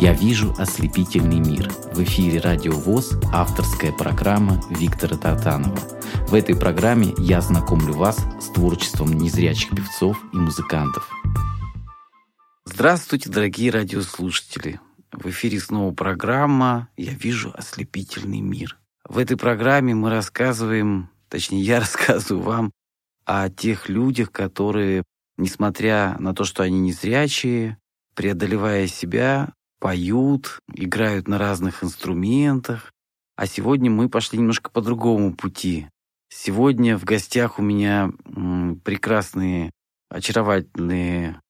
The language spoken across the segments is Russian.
Я вижу ослепительный мир. В эфире Радио ВОЗ авторская программа Виктора Тартанова. В этой программе я знакомлю вас с творчеством незрячих певцов и музыкантов. Здравствуйте, дорогие радиослушатели! В эфире снова программа «Я вижу ослепительный мир». В этой программе мы рассказываем, точнее я рассказываю вам о тех людях, которые, несмотря на то, что они незрячие, преодолевая себя, поют, играют на разных инструментах. А сегодня мы пошли немножко по другому пути. Сегодня в гостях у меня прекрасные, очаровательные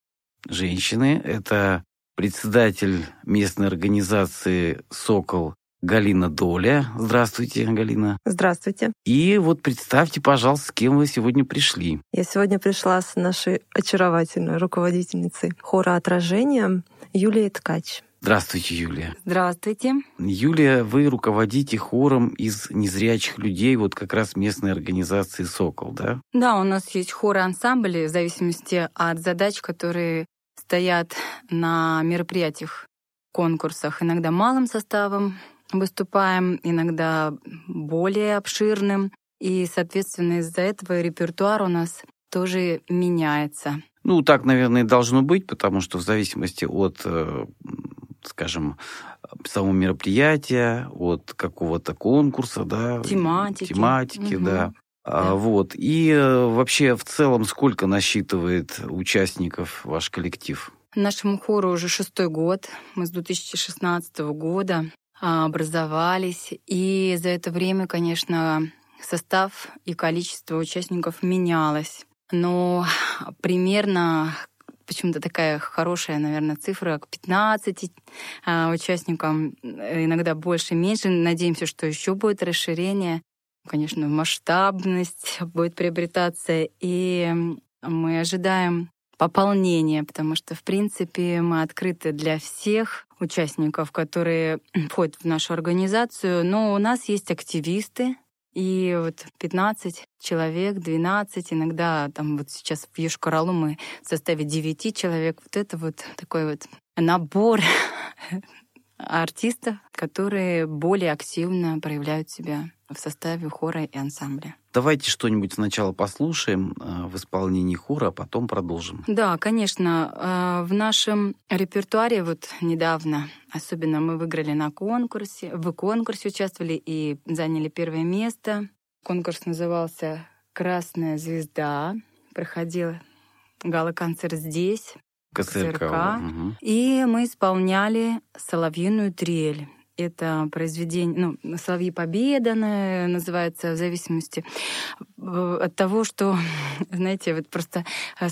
женщины. Это председатель местной организации «Сокол» Галина Доля. Здравствуйте, Галина. Здравствуйте. И вот представьте, пожалуйста, с кем вы сегодня пришли. Я сегодня пришла с нашей очаровательной руководительницей хора отражения Юлией Ткач. Здравствуйте, Юлия. Здравствуйте. Юлия, вы руководите хором из незрячих людей, вот как раз местной организации «Сокол», да? Да, у нас есть хоры-ансамбли в зависимости от задач, которые стоят на мероприятиях, конкурсах. Иногда малым составом выступаем, иногда более обширным. И, соответственно, из-за этого репертуар у нас тоже меняется. Ну, так, наверное, должно быть, потому что в зависимости от э, скажем, самого мероприятия, от какого-то конкурса, да, тематики, тематики угу. да. да. Вот. И э, вообще в целом сколько насчитывает участников ваш коллектив? Нашему хору уже шестой год. Мы с 2016 года а, образовались. И за это время, конечно, состав и количество участников менялось. Но примерно почему-то такая хорошая, наверное, цифра к 15 а, участникам, иногда больше, меньше. Надеемся, что еще будет расширение. Конечно, масштабность будет приобретаться, и мы ожидаем пополнения, потому что, в принципе, мы открыты для всех участников, которые входят в нашу организацию. Но у нас есть активисты, и вот 15 человек, 12, иногда там вот сейчас в Юшкаралу мы в составе 9 человек. Вот это вот такой вот набор артистов, которые более активно проявляют себя в составе хора и ансамбля. Давайте что-нибудь сначала послушаем э, в исполнении хора, а потом продолжим. Да, конечно. Э, в нашем репертуаре вот недавно, особенно мы выиграли на конкурсе, в конкурсе участвовали и заняли первое место. Конкурс назывался «Красная звезда». Проходил гала-концерт здесь, КСРК. КСРК. Угу. И мы исполняли «Соловьиную трель». Это произведение, ну, «Соловьи Победа» называется, в зависимости от того, что, знаете, вот просто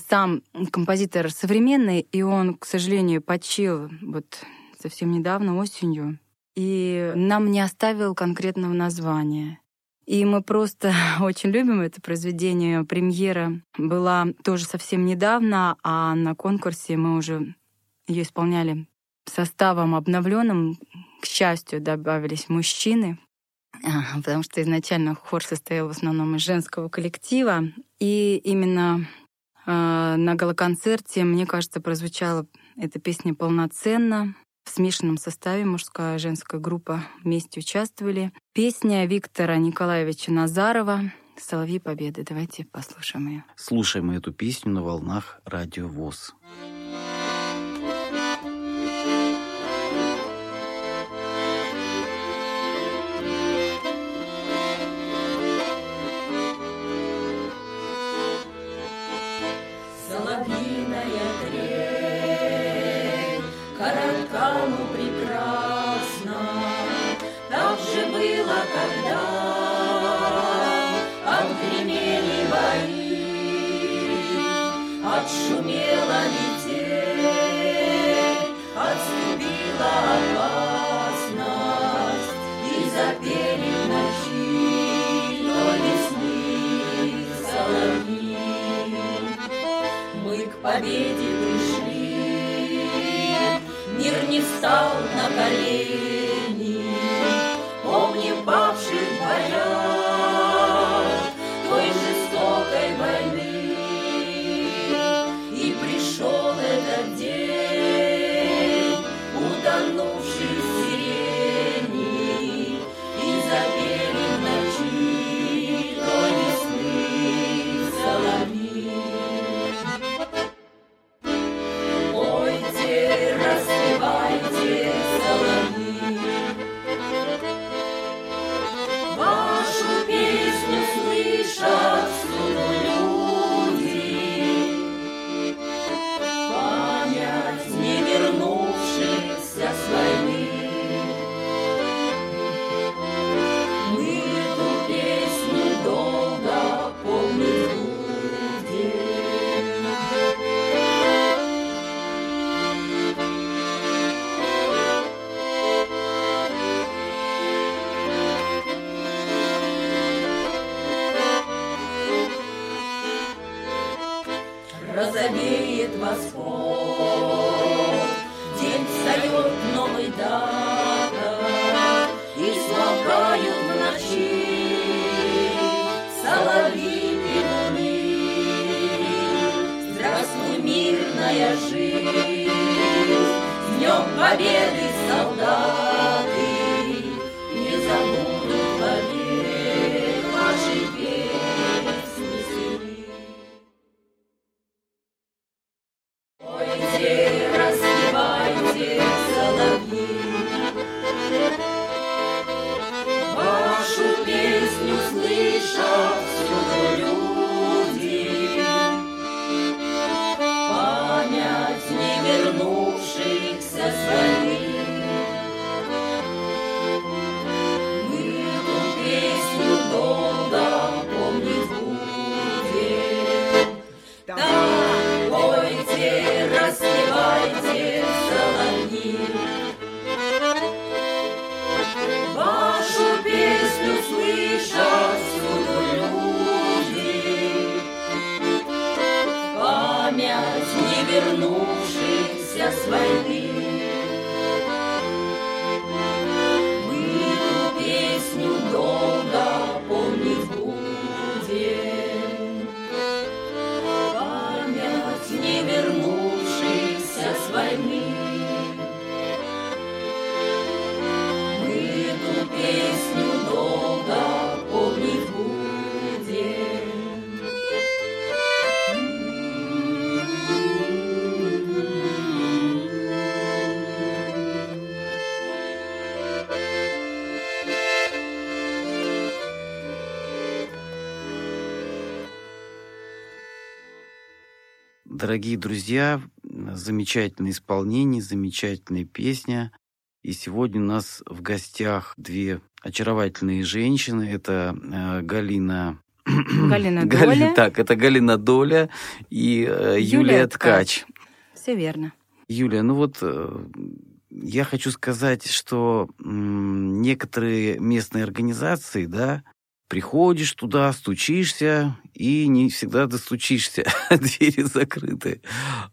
сам композитор современный, и он, к сожалению, почил вот совсем недавно, осенью, и нам не оставил конкретного названия. И мы просто очень любим это произведение. Премьера была тоже совсем недавно, а на конкурсе мы уже ее исполняли составом обновленным. К счастью, добавились мужчины, потому что изначально хор состоял в основном из женского коллектива. И именно э, на галоконцерте, мне кажется, прозвучала эта песня полноценно в смешанном составе мужская и женская группа вместе участвовали. Песня Виктора Николаевича Назарова «Соловьи Победы». Давайте послушаем ее. Слушаем эту песню на волнах Радио ВОЗ. Победе пришли. Мир не встал на колени, помним павших боях Дорогие друзья, замечательное исполнение, замечательная песня. И сегодня у нас в гостях две очаровательные женщины. Это э, Галина... Галина Гали- Доля. Так, это Галина Доля и э, Юлия, Юлия Ткач. Все верно. Юлия, ну вот э, я хочу сказать, что некоторые местные организации, да, приходишь туда, стучишься, и не всегда достучишься, двери закрыты.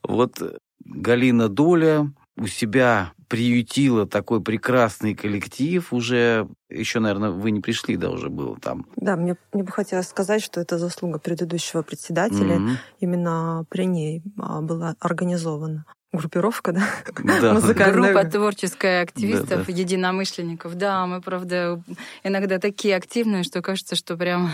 Вот э, Галина Доля у себя приютила такой прекрасный коллектив уже, еще, наверное, вы не пришли, да, уже было там. Да, мне, мне бы хотелось сказать, что это заслуга предыдущего председателя. Мгм. Именно при ней а, была организована группировка, да? Да. Музыкальная. Группа творческая активистов, Да, да. единомышленников. Да, мы, правда, иногда такие активные, что кажется, что прям...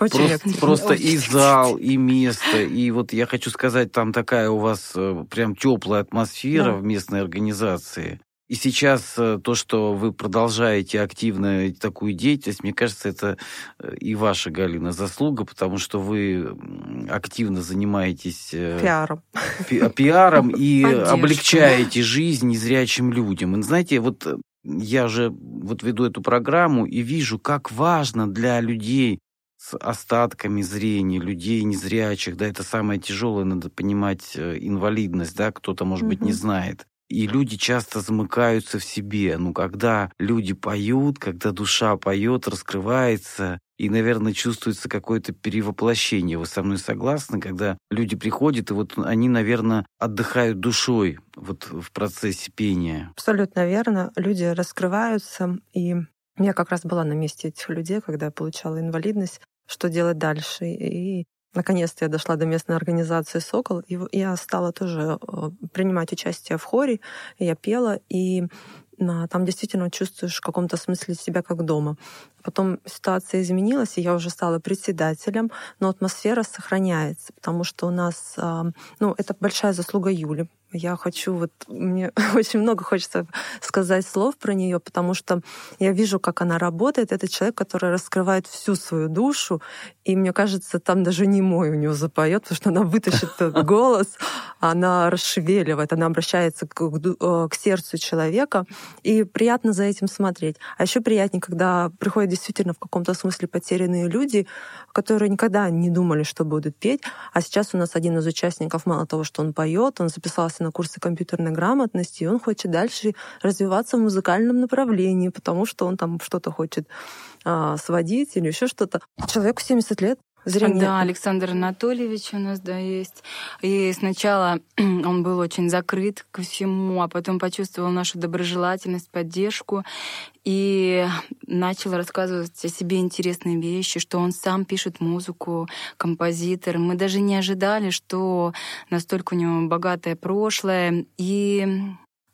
Очень Просто, просто Очень и зал, и место. И вот я хочу сказать, там такая у вас э, прям теплая атмосфера Да. в местной организации. И сейчас э, то, что вы продолжаете активно такую деятельность, мне кажется, это э, и ваша, Галина, заслуга, потому что вы активно занимаетесь э, Пиаром. пи- пиаром и облегчаете жизнь незрячим людям. И знаете, вот я же вот веду эту программу и вижу, как важно для людей с остатками зрения, людей незрячих, да, это самое тяжелое, надо понимать, инвалидность, да, кто-то, может быть, не знает. И люди часто замыкаются в себе. Ну, когда люди поют, когда душа поет, раскрывается, и, наверное, чувствуется какое-то перевоплощение. Вы со мной согласны, когда люди приходят, и вот они, наверное, отдыхают душой вот в процессе пения. Абсолютно верно. Люди раскрываются. И я как раз была на месте этих людей, когда я получала инвалидность. Что делать дальше? И наконец-то я дошла до местной организации «Сокол», и я стала тоже э, принимать участие в хоре. Я пела, и а, там действительно чувствуешь в каком-то смысле себя как дома. Потом ситуация изменилась, и я уже стала председателем, но атмосфера сохраняется, потому что у нас, а, ну, это большая заслуга Юли. Я хочу, вот мне очень много хочется сказать слов про нее, потому что я вижу, как она работает. Это человек, который раскрывает всю свою душу, и мне кажется, там даже не мой у нее запоет, потому что она вытащит этот голос, она расшевеливает, она обращается к, э, к сердцу человека, и приятно за этим смотреть. А еще приятнее, когда приходят действительно в каком-то смысле потерянные люди, которые никогда не думали, что будут петь. А сейчас у нас один из участников, мало того, что он поет, он записался на курсы компьютерной грамотности, и он хочет дальше развиваться в музыкальном направлении, потому что он там что-то хочет а, сводить или еще что-то. Человеку 70 лет, зрение. Да, Александр Анатольевич у нас, да, есть. И сначала он был очень закрыт ко всему, а потом почувствовал нашу доброжелательность, поддержку и начал рассказывать о себе интересные вещи, что он сам пишет музыку, композитор. Мы даже не ожидали, что настолько у него богатое прошлое. И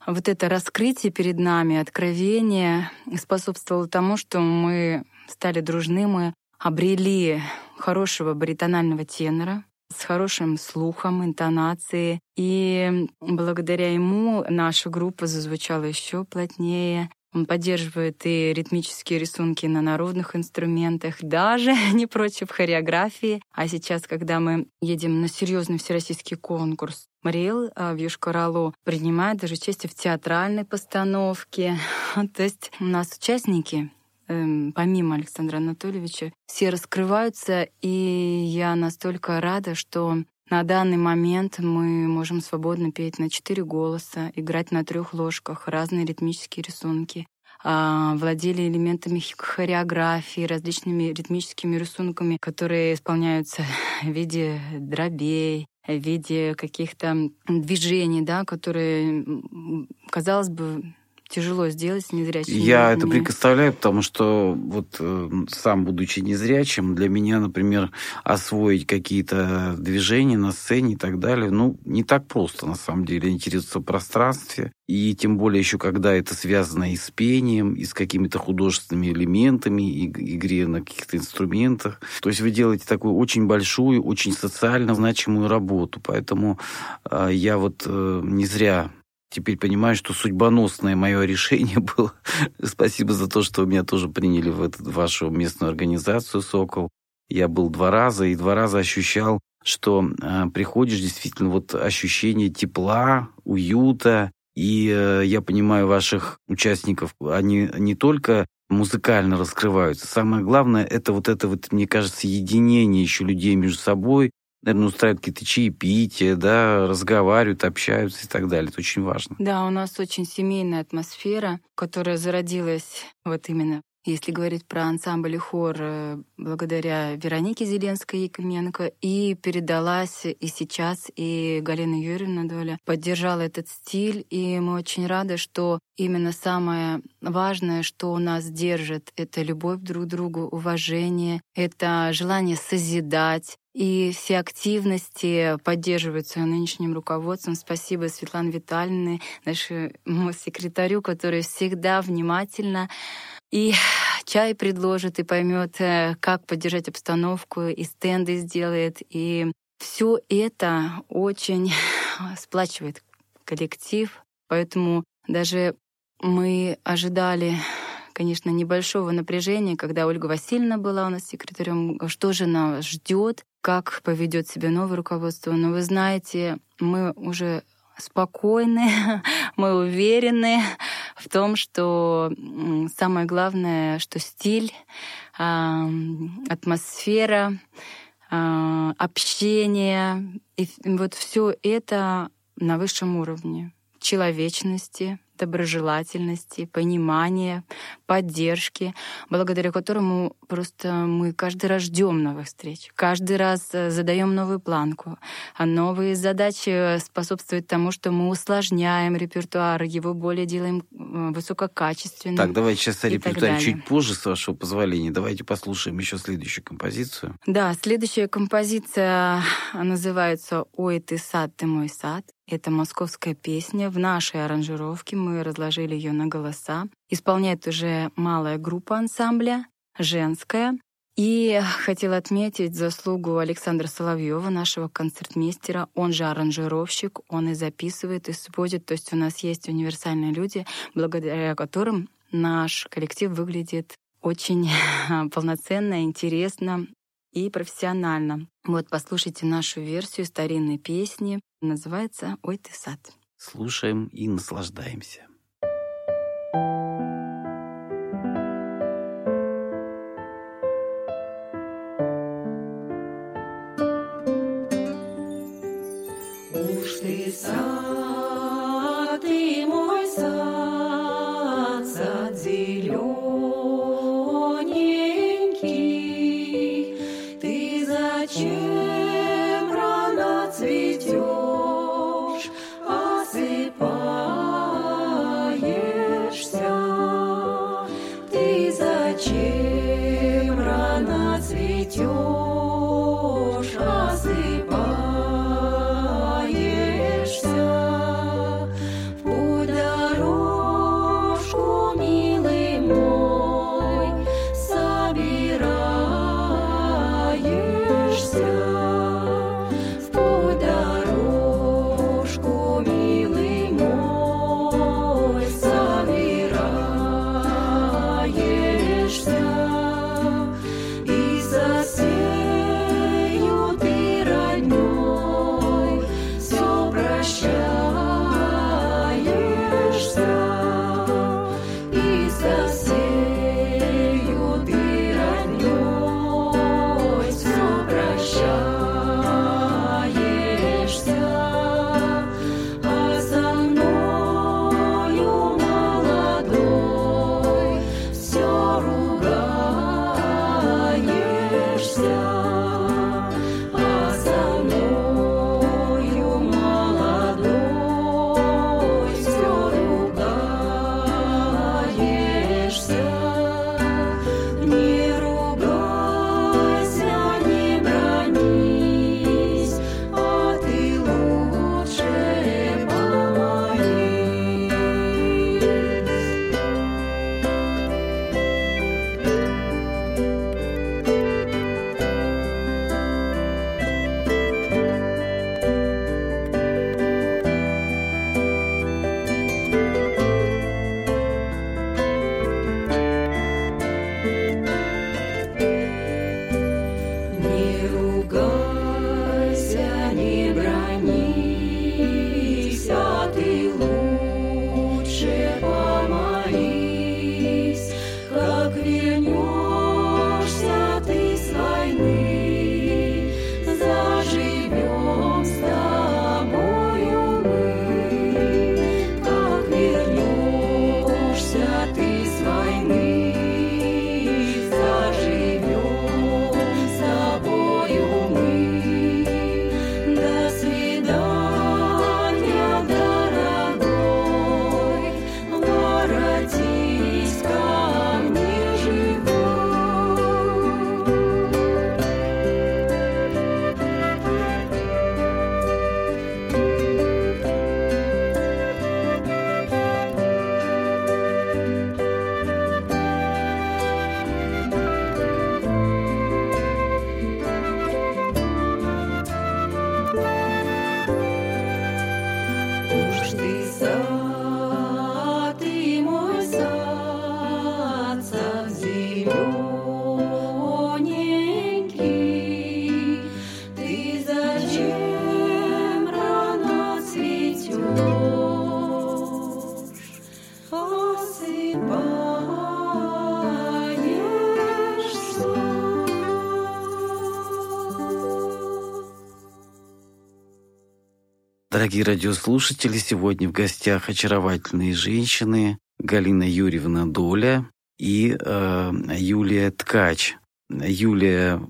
вот это раскрытие перед нами, откровение способствовало тому, что мы стали дружны, мы обрели хорошего баритонального тенора, с хорошим слухом, интонацией. И благодаря ему наша группа зазвучала еще плотнее. Он поддерживает и ритмические рисунки на народных инструментах, даже не против хореографии. А сейчас, когда мы едем на серьезный всероссийский конкурс, Мариэл а, в Юшкаралу принимает даже участие в театральной постановке. То есть у нас участники эм, помимо Александра Анатольевича, все раскрываются, и я настолько рада, что на данный момент мы можем свободно петь на четыре голоса, играть на трех ложках, разные ритмические рисунки. А, владели элементами хореографии, различными ритмическими рисунками, которые исполняются в виде дробей, в виде каких-то движений, да, которые, казалось бы, тяжело сделать с незрячими. Я это представляю, потому что вот э, сам, будучи незрячим, для меня, например, освоить какие-то движения на сцене и так далее, ну, не так просто, на самом деле, ориентироваться в пространстве. И тем более еще, когда это связано и с пением, и с какими-то художественными элементами, и игре на каких-то инструментах. То есть вы делаете такую очень большую, очень социально значимую работу. Поэтому э, я вот э, не зря теперь понимаю, что судьбоносное мое решение было. Спасибо за то, что меня тоже приняли в эту вашу местную организацию «Сокол». Я был два раза, и два раза ощущал, что э, приходишь, действительно, вот ощущение тепла, уюта. И э, я понимаю ваших участников, они не только музыкально раскрываются. Самое главное, это вот это вот, мне кажется, единение еще людей между собой, наверное, устраивают какие-то чаепития, да, разговаривают, общаются и так далее. Это очень важно. Да, у нас очень семейная атмосфера, которая зародилась вот именно если говорить про ансамбль и хор, э, благодаря Веронике Зеленской Якименко, и передалась и сейчас, и Галина Юрьевна Доля поддержала этот стиль, и мы очень рады, что именно самое важное, что у нас держит, это любовь друг к другу, уважение, это желание созидать, и все активности поддерживаются нынешним руководством. Спасибо Светлане Витальевне, нашему секретарю, который всегда внимательно и чай предложит, и поймет, э, как поддержать обстановку, и стенды сделает. И все это очень сплачивает коллектив. Поэтому даже мы ожидали конечно, небольшого напряжения, когда Ольга Васильевна была у нас секретарем, что же нас ждет, как поведет себя новое руководство. Но вы знаете, мы уже спокойны, мы уверены в том, что самое главное, что стиль, а, атмосфера, а, общение, и вот все это на высшем уровне человечности, доброжелательности, понимания, поддержки, благодаря которому просто мы каждый раз ждем новых встреч, каждый раз э, задаем новую планку, а новые задачи способствуют тому, что мы усложняем репертуар, его более делаем э, высококачественным. Так, давайте сейчас о репертуаре чуть позже, с вашего позволения. Давайте послушаем еще следующую композицию. Да, следующая композиция называется «Ой, ты сад, ты мой сад». Это московская песня. В нашей аранжировке мы разложили ее на голоса. Исполняет уже малая группа ансамбля, женская. И хотела отметить заслугу Александра Соловьева, нашего концертмейстера. Он же аранжировщик, он и записывает, и сводит. То есть у нас есть универсальные люди, благодаря которым наш коллектив выглядит очень полноценно, интересно и профессионально. Вот послушайте нашу версию старинной песни. Называется «Ой ты сад». Слушаем и наслаждаемся. You. Дорогие радиослушатели, сегодня в гостях очаровательные женщины Галина Юрьевна Доля и э, Юлия Ткач. Юлия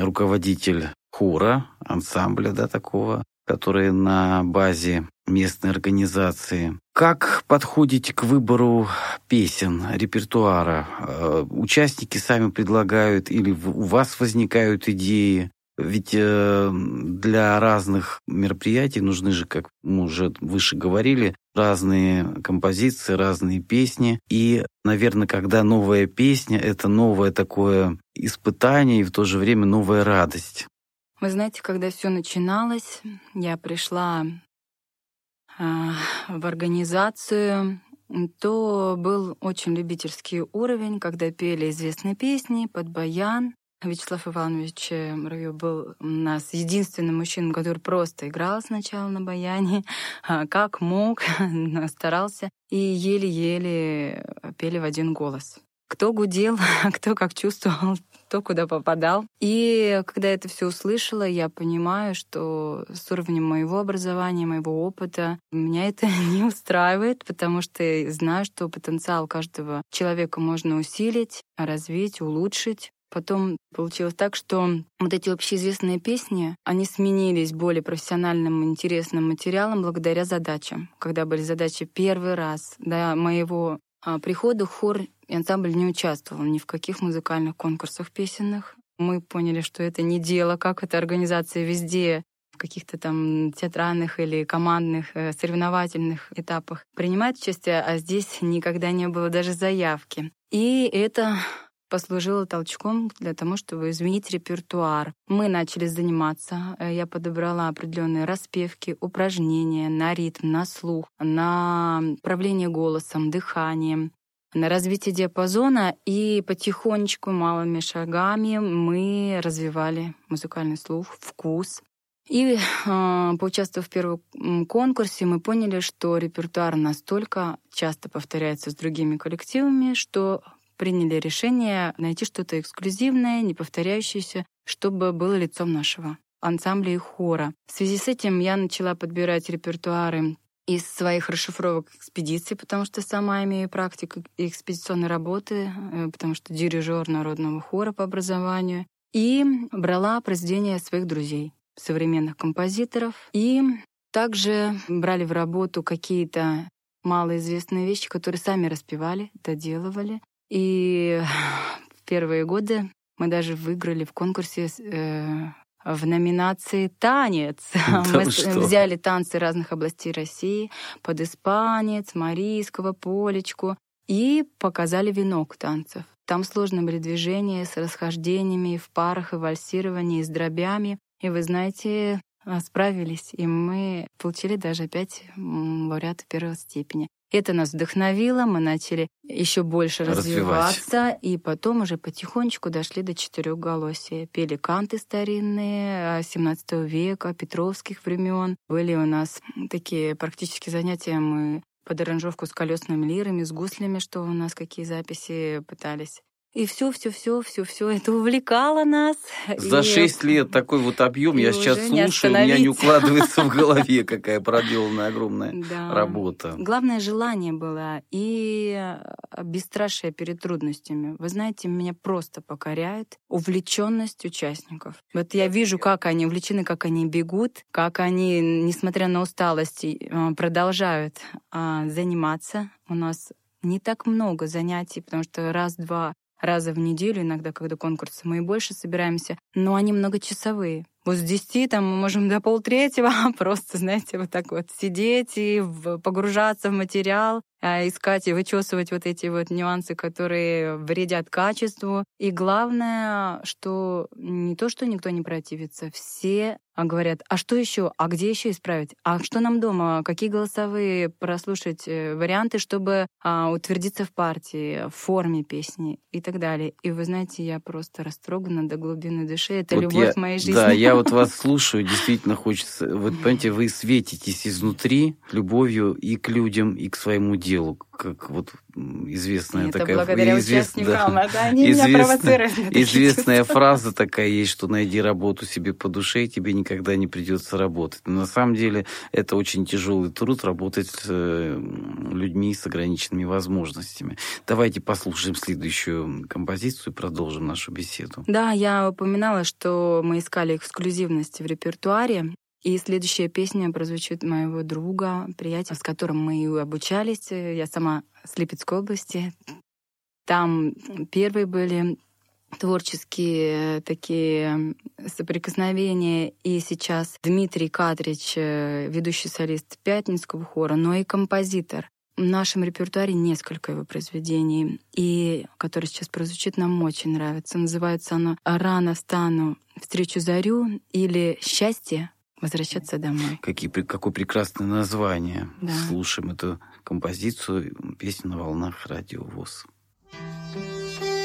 руководитель хора, ансамбля, да, такого, который на базе местной организации. Как подходите к выбору песен, репертуара? Э, Участники сами предлагают или у вас возникают идеи? Ведь э, для разных мероприятий нужны же, как мы уже выше говорили, разные композиции, разные песни. И, наверное, когда новая песня, это новое такое испытание и в то же время новая радость. Вы знаете, когда все начиналось, я пришла а, в организацию, то был очень любительский уровень, когда пели известные песни под баян. Вячеслав Иванович э, Муравьев был у нас единственным мужчиной, который просто играл сначала на баяне, а, как мог, старался, и еле-еле пели в один голос. Кто гудел, кто как чувствовал, кто куда попадал. И когда это все услышала, я понимаю, что с уровнем моего образования, моего опыта, меня это не устраивает, потому что знаю, что потенциал каждого человека можно усилить, развить, улучшить. Потом получилось так, что вот эти общеизвестные песни, они сменились более профессиональным, интересным материалом благодаря задачам. Когда были задачи первый раз до моего а, прихода, хор и ансамбль не участвовал ни в каких музыкальных конкурсах песенных. Мы поняли, что это не дело, как эта организация везде в каких-то там театральных или командных э, соревновательных этапах принимает участие, а здесь никогда не было даже заявки. И это послужило толчком для того, чтобы изменить репертуар. Мы начали заниматься. Э, Я подобрала определенные распевки, упражнения на ритм, на слух, на управление голосом, дыханием, на развитие диапазона, и потихонечку, малыми шагами мы развивали музыкальный слух, вкус. И э, поучаствовав в первом конкурсе, мы поняли, что репертуар настолько часто повторяется с другими коллективами, что приняли решение найти что-то эксклюзивное, не повторяющееся, чтобы было лицом нашего ансамбля и хора. В связи с этим я начала подбирать репертуары из своих расшифровок экспедиций, потому что сама имею практику экспедиционной работы, э, потому что дирижер народного хора по образованию. И брала произведения своих друзей, современных композиторов. И также брали в работу какие-то малоизвестные вещи, которые сами распевали, доделывали. И в первые годы мы даже выиграли в конкурсе э, в номинации «Танец». Да Мы что? взяли танцы разных областей России под испанец, марийского, полечку и показали венок танцев. Там сложные были движения с расхождениями в парах, и вальсировании, и с дробями. И вы знаете, а, справились, и мы получили даже опять лауреата первой степени. Это нас вдохновило, мы начали еще больше Развивать. развиваться, и потом уже потихонечку дошли до четырехголосия. Пели канты старинные 17 века, петровских времен. Были у нас такие практические занятия, мы под аранжировку с колесными лирами, с гуслями, что у нас какие записи пытались. И все, все, все, все, все это увлекало нас. За И- шесть лет такой вот объем, я сейчас слушаю, у меня не укладывается в голове, какая проделанная огромная Да. работа. Главное желание было и э, бесстрашие перед трудностями. Вы знаете, меня просто покоряет увлеченность участников. Вот я вижу, как они увлечены, как они бегут, как они, несмотря на усталость, э, продолжают а, заниматься. У нас не так много занятий, потому что раз-два раза в неделю, иногда, когда конкурсы, мы и больше собираемся, но они многочасовые. Вот с 10 там мы можем до полтретьего просто, знаете, вот так вот сидеть и погружаться в материал, а, искать и вычесывать вот эти вот нюансы, которые вредят качеству. И главное, что не то, что никто не противится, все а, говорят, а что еще, а где еще исправить, а что нам дома, какие голосовые прослушать э, варианты, чтобы а, утвердиться в партии, в форме песни и так далее. И вы знаете, я просто растрогана до глубины души. Это Вот любовь я- моей жизни. Да, я вот вас слушаю, действительно хочется. Вот понимаете, вы светитесь изнутри любовью и к людям, и к своему делу, как вот известная Это такая благодаря извест- участникам. да. Это они меня на такие Известная фраза такая есть, что найди работу себе по душе, и тебе никогда не придется работать. Но на самом деле это очень тяжелый труд работать с э, людьми с ограниченными возможностями. Давайте послушаем следующую композицию и продолжим нашу беседу. Да, я упоминала, что мы искали эксклюзивности в репертуаре. И следующая песня прозвучит моего друга, приятеля, с которым мы и обучались. Я сама с Липецкой области. Там первые были творческие такие соприкосновения. И сейчас Дмитрий Катрич, э, ведущий солист Пятницкого хора, но и композитор. В нашем репертуаре несколько его произведений, и которое сейчас прозвучит, нам очень нравится. Называется оно «Рано стану, встречу зарю» или «Счастье возвращаться домой». Какие, какое прекрасное название. Да. Слушаем эту композицию, песню на волнах радио ВОЗ. Рано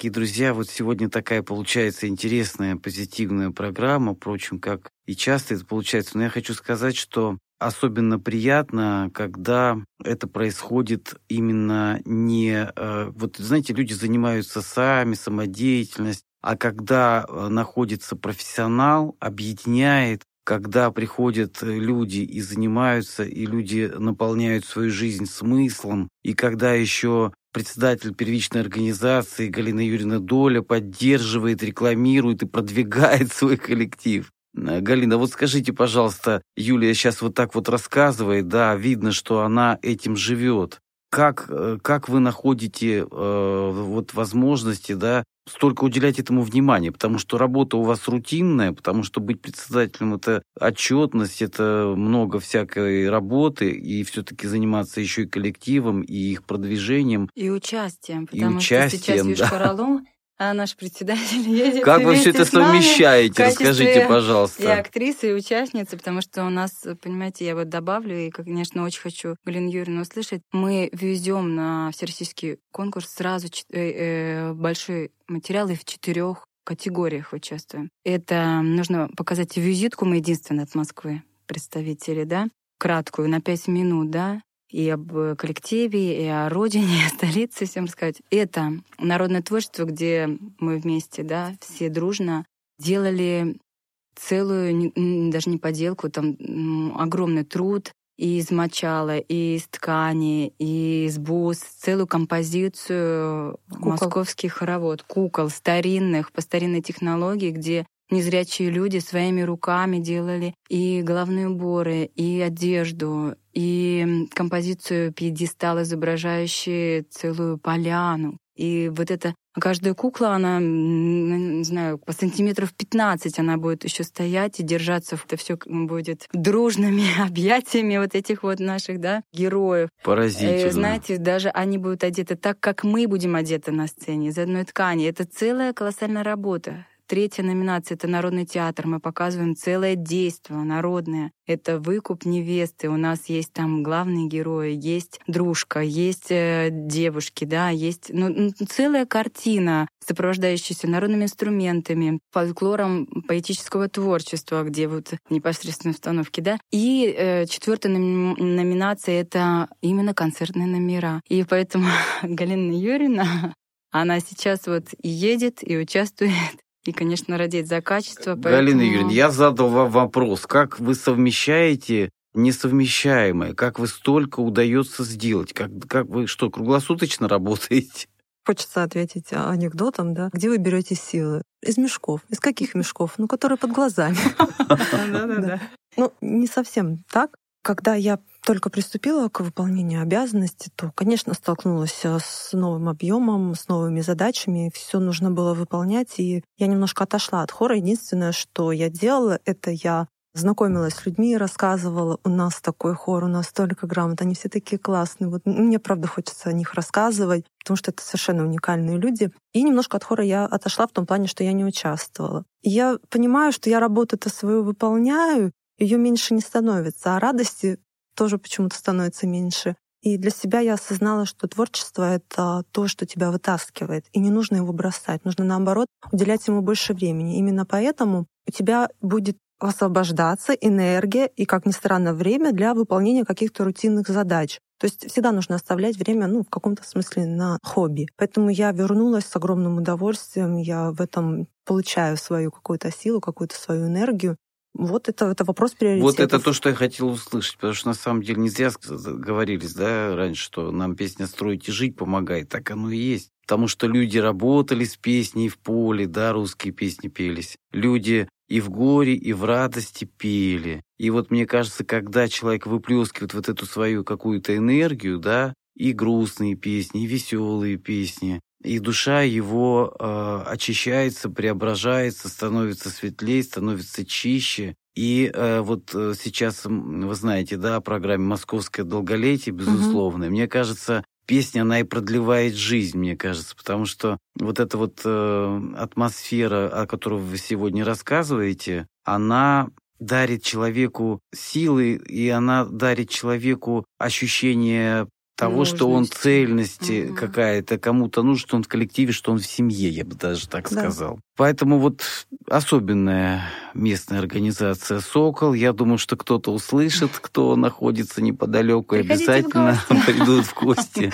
Дорогие друзья, вот сегодня такая получается интересная, позитивная программа, впрочем, как и часто это получается. Но я хочу сказать, что особенно приятно, когда это происходит именно не... э, Вот, знаете, люди занимаются сами, самодеятельность, а когда э, находится профессионал, объединяет, когда приходят э, люди и занимаются, и люди наполняют свою жизнь смыслом, и когда еще председатель первичной организации Галина Юрьевна Доля поддерживает, рекламирует и продвигает свой коллектив. Э, Галина, вот скажите, пожалуйста, Юлия сейчас вот так вот рассказывает, да, видно, что она этим живет. Как, э, как вы находите э, вот возможности, да, столько уделять этому внимания, потому что работа у вас рутинная, потому что быть председателем это отчетность, это много всякой работы, и все-таки заниматься еще и коллективом, и их продвижением. И участием, И потому что сейчас участием, да. Королу, а наш председатель едет Как вы все это совмещаете? Расскажите, И пожалуйста. актрисы, и участницы, потому что у нас, понимаете, я вот добавлю, и, конечно, очень хочу Галину Юрьевну услышать. Мы везем на всероссийский конкурс сразу э, э, большой материал и в четырех категориях участвуем. Это нужно показать визитку, мы единственные от Москвы представители, да, краткую, на пять минут, да, и об коллективе, и о родине, и о столице всем рассказать. Это народное творчество, где мы вместе, да, все дружно делали целую, даже не поделку, там огромный труд и из мочала, и из ткани, и из бус, целую композицию Кукол. московский хоровод, кукол старинных, по старинной технологии, где незрячие люди своими руками делали и головные уборы, и одежду, и композицию пьедестал, изображающий целую поляну. И вот это каждая кукла, она, не знаю, по сантиметров 15 она будет еще стоять и держаться. Это все будет дружными объятиями вот этих вот наших, да, героев. Поразительно. Э, Знаете, даже они будут одеты так, как мы будем одеты на сцене, из одной ткани. Это целая колоссальная работа. Третья номинация — это народный театр. Мы показываем целое действо народное. Это выкуп невесты. У нас есть там главные герои, есть дружка, есть э, девушки, да, есть ну, целая картина, сопровождающаяся народными инструментами, фольклором поэтического творчества, где вот непосредственно установки, да. И э, четвертая номи- номинация — это именно концертные номера. И поэтому Галина Юрьевна, она сейчас вот и едет, и участвует, и, конечно, радеет за качество. Галина поэтому- Юрьевна, я задал вам вопрос, как вы совмещаете несовмещаемое, как вы столько удается сделать, как, как вы что, круглосуточно работаете? Хочется ответить анекдотом, да. Где вы берете силы? Из мешков. Из каких мешков? Ну, которые под глазами. Да-да-да. Ну, не совсем так. Когда я только приступила к выполнению обязанностей, то, конечно, столкнулась э, с новым объемом, с новыми задачами. Все нужно было выполнять, и я немножко отошла от хора. Единственное, что я делала, это я знакомилась с людьми, рассказывала, у нас такой хор, у нас столько грамот, они все такие классные. Вот мне, правда, хочется о них рассказывать, потому что это совершенно уникальные люди. И немножко от хора я отошла в том плане, что я не участвовала. И я понимаю, что я работу-то свою выполняю, ее меньше не становится, а радости тоже почему-то становится меньше. И для себя я осознала, что творчество — это то, что тебя вытаскивает, и не нужно его бросать. Нужно, наоборот, уделять ему больше времени. Именно поэтому у тебя будет освобождаться энергия и, как ни странно, время для выполнения каких-то рутинных задач. То есть всегда нужно оставлять время, ну, в каком-то смысле на хобби. Поэтому я вернулась с огромным удовольствием. Я в этом получаю свою какую-то силу, какую-то свою энергию. Вот это, это вопрос приоритетов. Вот это то, что я хотел услышать, потому что на самом деле не зря говорились, да, раньше, что нам песня «Строить и жить» помогает, так оно и есть. Потому что люди работали с песней в поле, да, русские песни пелись. Люди и в горе, и в радости пели. И вот мне кажется, когда человек выплескивает вот эту свою какую-то энергию, да, и грустные песни, и веселые песни, и душа его э, очищается, преображается, становится светлее, становится чище. И э, вот э, сейчас, вы знаете, да, о программе «Московское долголетие», безусловно. Угу. Мне кажется, песня, она и продлевает жизнь, мне кажется, потому что вот эта вот э, атмосфера, о которой вы сегодня рассказываете, она дарит человеку силы, и она дарит человеку ощущение того, что он цельности угу. какая-то кому-то нужен, что он в коллективе, что он в семье, я бы даже так да. сказал. Поэтому вот особенная местная организация «Сокол». Я думаю, что кто-то услышит, кто находится неподалеку, и обязательно придут в гости.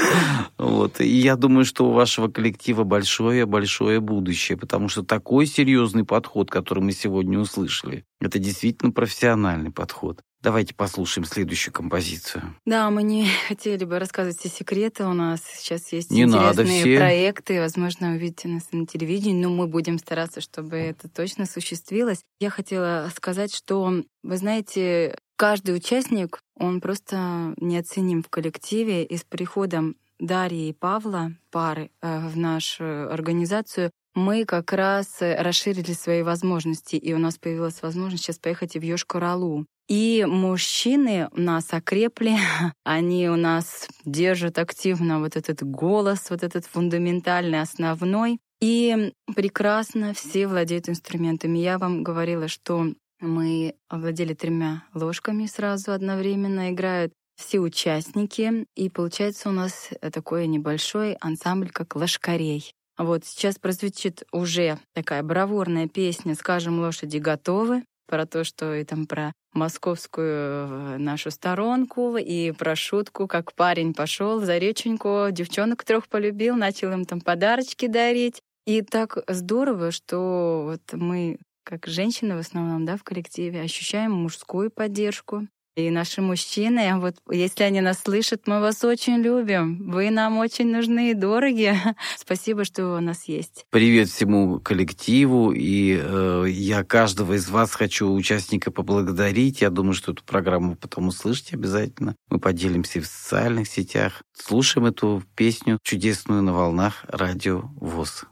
Вот. И я думаю, что у вашего коллектива большое-большое будущее, потому что такой серьезный подход, который мы сегодня услышали, это действительно профессиональный подход. Давайте послушаем следующую композицию. Да, мы не хотели бы рассказывать все секреты. У нас сейчас есть не интересные все. проекты. Возможно, увидите нас на телевидении, но мы будем стараться, чтобы это точно осуществилось. Я хотела сказать, что, вы знаете, каждый участник, он просто неоценим в коллективе. И с приходом Дарьи и Павла, пары, э, в нашу организацию, мы как раз расширили свои возможности, и у нас появилась возможность сейчас поехать и в Йошкар-Олу. И мужчины у нас окрепли, они у нас держат активно вот этот голос, вот этот фундаментальный, основной. И прекрасно все владеют инструментами. Я вам говорила, что мы овладели тремя ложками сразу одновременно, играют все участники, и получается у нас такой небольшой ансамбль, как лошкарей. Вот сейчас прозвучит уже такая бравурная песня «Скажем, лошади готовы», про то, что и там про московскую э, нашу сторонку и про шутку, как парень пошел за реченьку, девчонок трех полюбил, начал им там подарочки дарить. И так здорово, что вот мы, как женщины в основном, да, в коллективе, ощущаем мужскую поддержку, и наши мужчины, вот если они нас слышат, мы вас очень любим. Вы нам очень нужны и дороги. Спасибо, что вы у нас есть. Привет всему коллективу. И э, я каждого из вас хочу участника поблагодарить. Я думаю, что эту программу потом услышите обязательно. Мы поделимся в социальных сетях. Слушаем эту песню чудесную на волнах радио ВОЗ.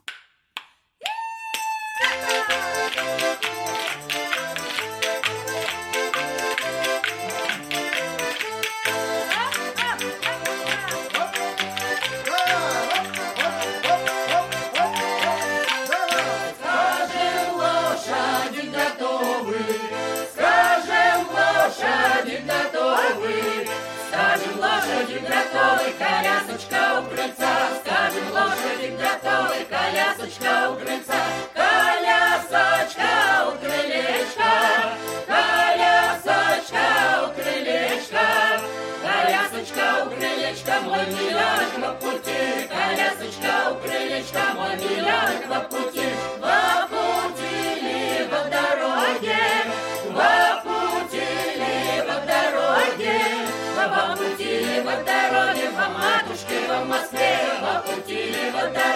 Пути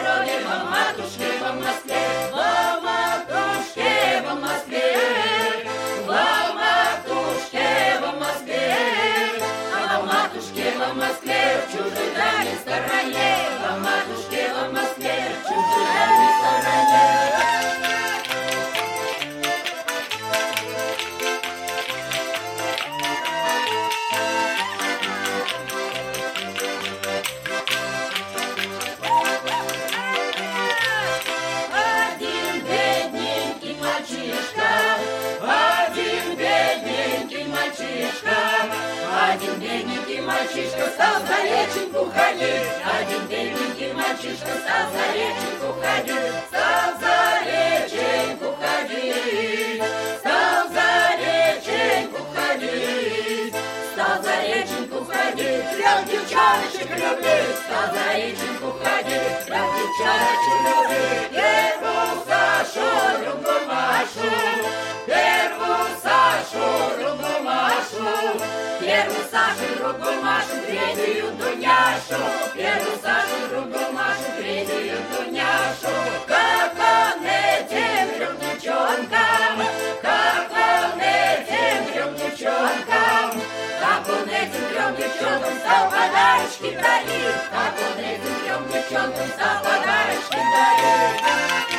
Один беленький мальчишка стал за Дуняшу. Первую Сашу, другую Машу, третью Дуняшу. Как он этим трем девчонкам, как он этим трем девчонкам, как он этим трем девчонкам стал подарочки дарить, как он этим трем девчонкам стал подарочки дарить.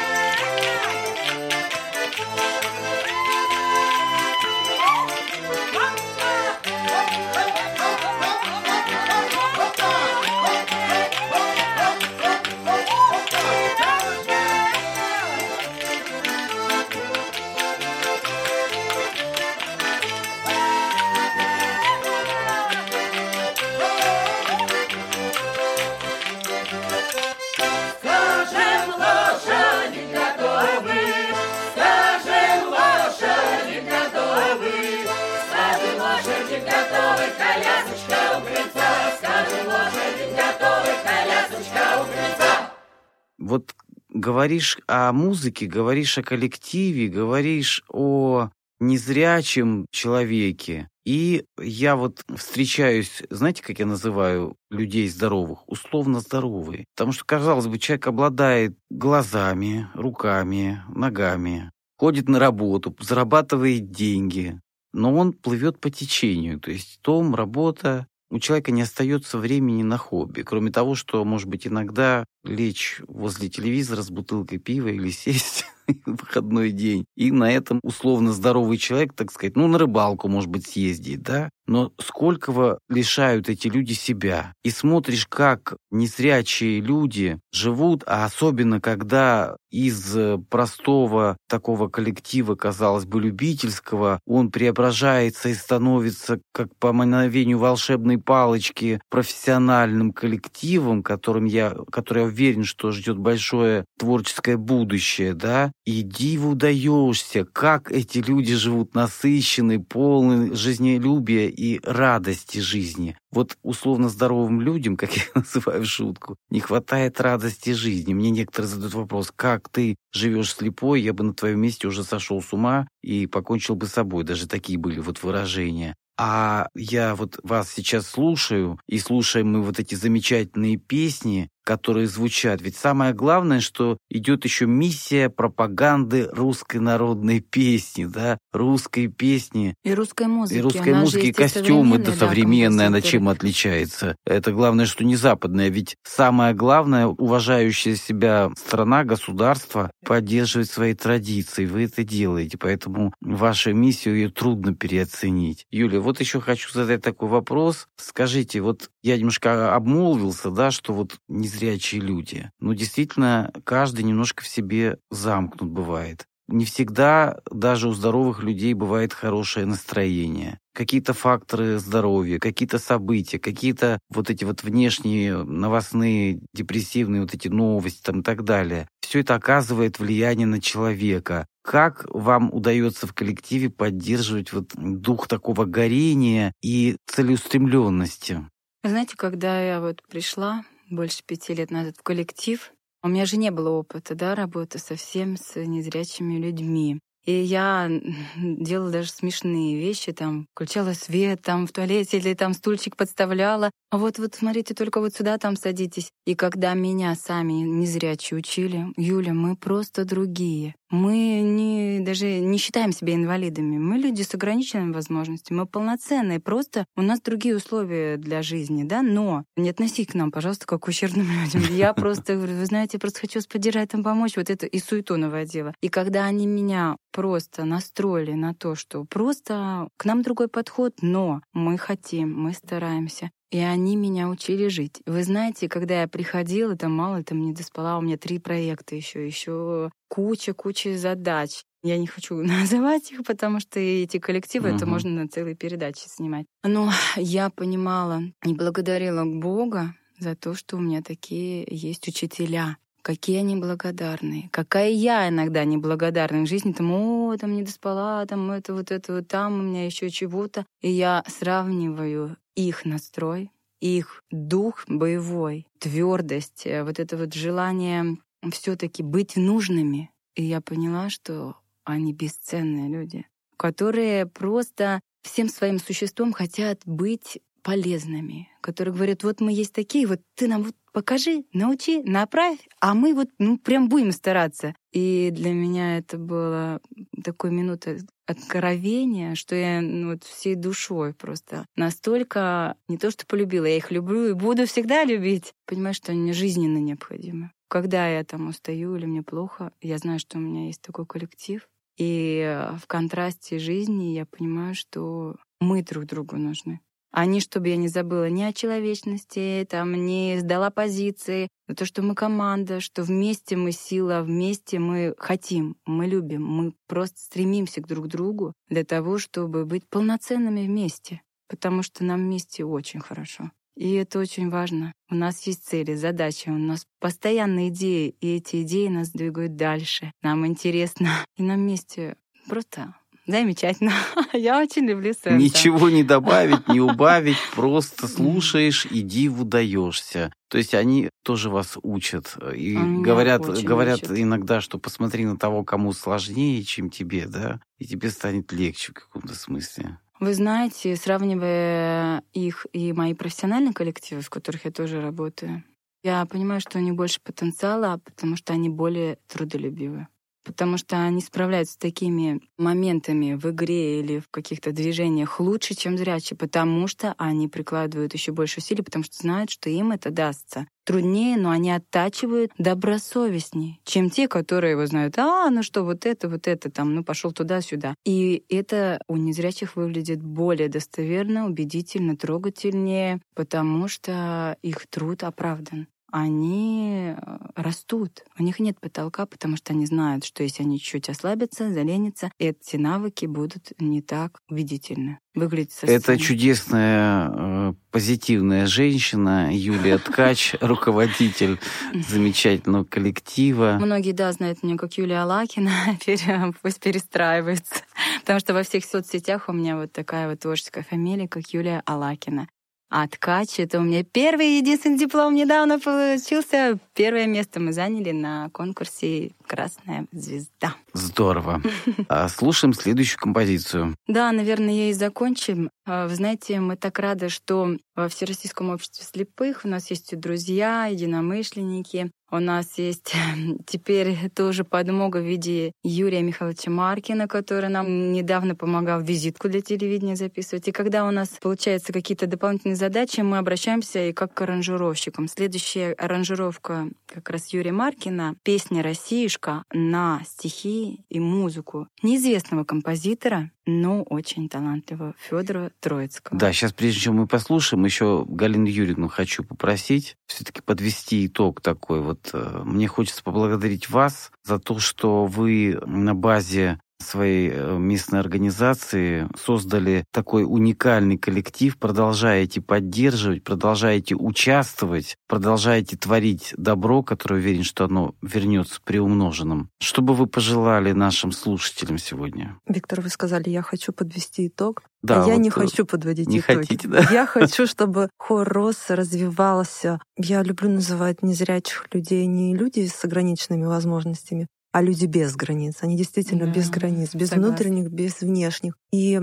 Вот говоришь о музыке, говоришь о коллективе, говоришь о незрячем человеке. И я вот встречаюсь, знаете, как я называю людей здоровых? Условно здоровые. Потому что, казалось бы, человек обладает глазами, руками, ногами, ходит на работу, зарабатывает деньги, но он плывет по течению. То есть дом, работа, у человека не остается времени на хобби, кроме того, что, может быть, иногда лечь возле телевизора с бутылкой пива или сесть в выходной день. И на этом условно здоровый человек, так сказать, ну, на рыбалку, может быть, съездить, да? Но сколького лишают эти люди себя. И смотришь, как незрячие люди живут, а особенно, когда из э, простого такого коллектива, казалось бы, любительского, он преображается и становится, как по мановению волшебной палочки, профессиональным коллективом, которым я, который я уверен, что ждет большое творческое будущее, да, и диву даешься, как эти люди живут насыщенные, полные жизнелюбия и радости жизни. Вот условно здоровым людям, как я называю в шутку, не хватает радости жизни. Мне некоторые задают вопрос, как ты живешь слепой, я бы на твоем месте уже сошел с ума и покончил бы с собой. Даже такие были вот выражения. А я вот вас сейчас слушаю, и слушаем мы вот эти замечательные песни, которые звучат. Ведь самое главное, что идет еще миссия пропаганды русской народной песни, да, русской песни. И русской музыки. И русской музыки, и костюмы, да, она композиторы. чем отличается? Это главное, что не западная. Ведь самое главное, уважающая себя страна, государство поддерживает свои традиции. Вы это делаете, поэтому вашу миссию ее трудно переоценить. Юля, вот еще хочу задать такой вопрос. Скажите, вот я немножко обмолвился, да, что вот незрячие люди. Ну, действительно, каждый немножко в себе замкнут бывает. Не всегда даже у здоровых людей бывает хорошее настроение. Какие-то факторы здоровья, какие-то события, какие-то вот эти вот внешние новостные, депрессивные вот эти новости там и так далее. Все это оказывает влияние на человека. Как вам удается в коллективе поддерживать вот дух такого горения и целеустремленности? Знаете, когда я вот пришла больше пяти лет назад в коллектив, у меня же не было опыта, да, работы совсем с незрячими людьми. И я делала даже смешные вещи, там, включала свет там в туалете или там стульчик подставляла. А вот, вот смотрите, только вот сюда там садитесь. И когда меня сами незрячие учили, Юля, мы просто другие. Мы не, даже не считаем себя инвалидами. Мы люди с ограниченными возможностями. Мы полноценные. Просто у нас другие условия для жизни, да? Но не относись к нам, пожалуйста, как к ущербным людям. Я просто говорю, вы знаете, я просто хочу вас поддержать, там помочь. Вот это и суету наводила. И когда они меня просто настроили на то, что просто к нам другой подход, но мы хотим, мы стараемся. И они меня учили жить. Вы знаете, когда я приходила, там мало там не доспала, у меня три проекта еще, еще куча-куча задач. Я не хочу называть их, потому что эти коллективы, это Мгм. можно на целые передачи снимать. Но я понимала и благодарила Бога за то, что у меня такие есть учителя. Какие они благодарные. Какая я иногда неблагодарная в жизни. Там, о, там не доспала, там это, вот это, вот там у меня еще чего-то. И я сравниваю их настрой, их дух боевой, твердость, э, вот это вот желание все-таки быть нужными. И я поняла, что они бесценные люди, которые просто всем своим существом хотят быть полезными, которые говорят, вот мы есть такие, вот ты нам вот покажи, научи, направь, а мы вот ну, прям будем стараться. И для меня это было такой минута откровения, что я ну, вот всей душой просто настолько не то что полюбила, я их люблю и буду всегда любить. Понимаю, что они жизненно необходимы. Когда я там устаю или мне плохо, я знаю, что у меня есть такой коллектив. И в контрасте жизни я понимаю, что мы друг другу нужны. Они, чтобы я не забыла ни о человечности, там, не сдала позиции, но то, что мы команда, что вместе мы сила, вместе мы хотим, мы любим, мы просто стремимся к друг другу для того, чтобы быть полноценными вместе, потому что нам вместе очень хорошо. И это очень важно. У нас есть цели, задачи, у нас постоянные идеи, и эти идеи нас двигают дальше. Нам интересно, и нам вместе просто замечательно. Я очень люблю сенса. Ничего не добавить, не убавить, просто слушаешь и диву даешься. То есть они тоже вас учат. И меня говорят, говорят учат. иногда, что посмотри на того, кому сложнее, чем тебе, да, и тебе станет легче в каком-то смысле. Вы знаете, сравнивая их и мои профессиональные коллективы, в которых я тоже работаю, я понимаю, что у них больше потенциала, потому что они более трудолюбивы. Потому что они справляются с такими моментами в игре или в каких-то движениях лучше, чем зрячие, потому что они прикладывают еще больше усилий, потому что знают, что им это дастся. Труднее, но они оттачивают добросовестнее, чем те, которые его знают. А, ну что, вот это, вот это, там, ну пошел туда-сюда. И это у незрячих выглядит более достоверно, убедительно, трогательнее, потому что их труд оправдан они э, растут. У них нет потолка, потому что они знают, что если они чуть ослабятся, заленятся, эти навыки будут не так убедительны. Выглядит со Это чудесная, э, позитивная женщина Юлия Ткач, руководитель замечательного коллектива. Многие, да, знают меня как Юлия Алакина, Пере- пусть перестраиваются. Потому что во всех соцсетях у меня вот такая вот творческая фамилия, как Юлия Алакина. А ткач — это у меня первый единственный диплом недавно получился. Первое место мы заняли на конкурсе «Красная звезда». Здорово. А Слушаем следующую композицию. Да, наверное, и закончим. А, Вы знаете, мы так рады, что во Всероссийском обществе слепых у нас есть друзья, единомышленники. У нас есть теперь тоже подмога в виде Юрия Михайловича Маркина, который нам недавно помогал визитку для телевидения записывать. И когда у нас получаются какие-то дополнительные задачи, мы обращаемся и как к аранжировщикам. Следующая аранжировка как раз Юрия Маркина, песня «Россиюшка» на стихи и музыку неизвестного композитора, но очень талантливого Федора Троицкого. Да, сейчас, прежде чем мы послушаем, еще Галину Юрьевну хочу попросить все-таки подвести итог такой. Вот э, мне хочется поблагодарить вас за то, что вы на базе своей э, местной организации создали такой уникальный коллектив, продолжаете поддерживать, продолжаете участвовать, продолжаете творить добро, которое уверен, что оно вернется приумноженным. Что бы вы пожелали нашим слушателям сегодня? Виктор, вы сказали, я хочу подвести итог. Да, а я вот, не э, хочу подводить не итоги. хотите, да? Я хочу, чтобы хор рос, развивался. Я люблю называть незрячих людей не люди с ограниченными возможностями, а люди без границ. Они действительно Да, без границ, без согласна. внутренних, без внешних. И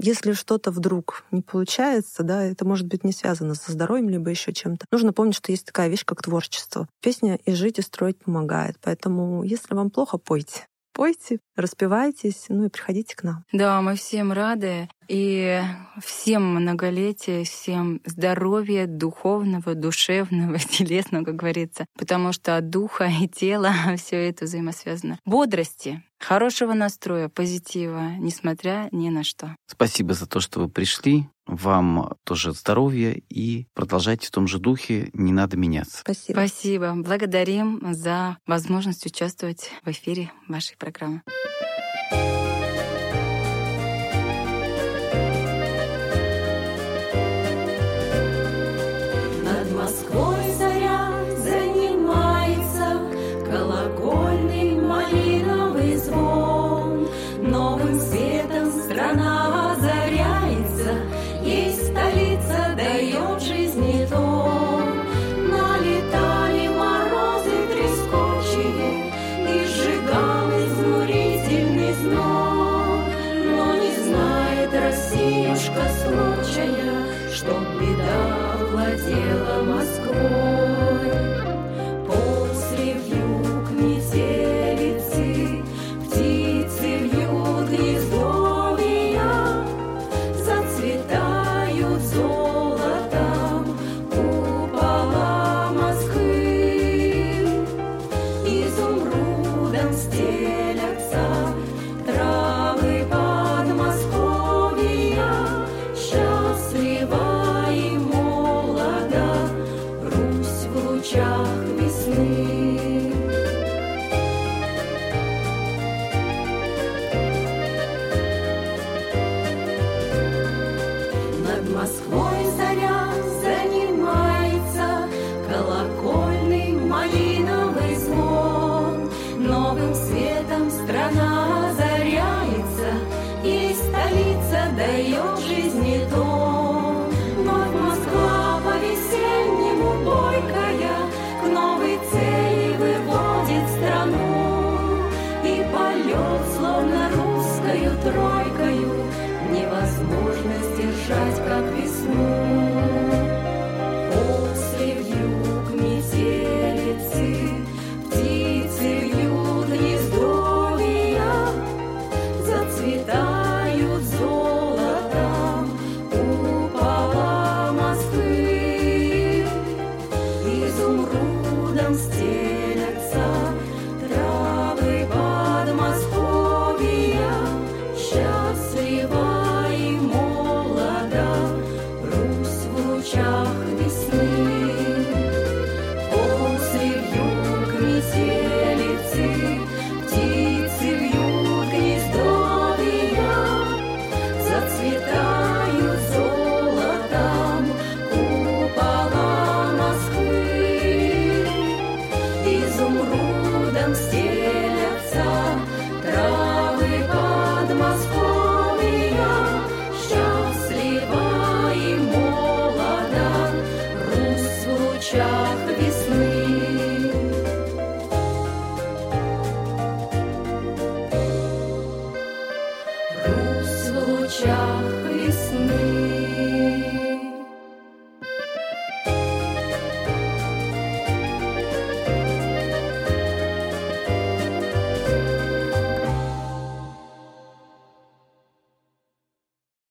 если что-то вдруг не получается, да, это может быть не связано со здоровьем, либо еще чем-то. Нужно помнить, что есть такая вещь, как творчество. Песня и жить, и строить помогает. Поэтому, если вам плохо, пойте. Пойте, распевайтесь, ну и приходите к нам. Да, мы всем рады. И всем многолетия, всем здоровья духовного, душевного, телесного, как говорится. Потому что от духа и тела все это взаимосвязано. Бодрости, хорошего настроя, позитива, несмотря ни на что. Спасибо за то, что вы пришли. Вам тоже здоровья и продолжайте в том же духе. Не надо меняться. Спасибо. Спасибо. Благодарим за возможность участвовать в эфире вашей программы. Словно русскою тройкою, Невозможно сдержать, как весну.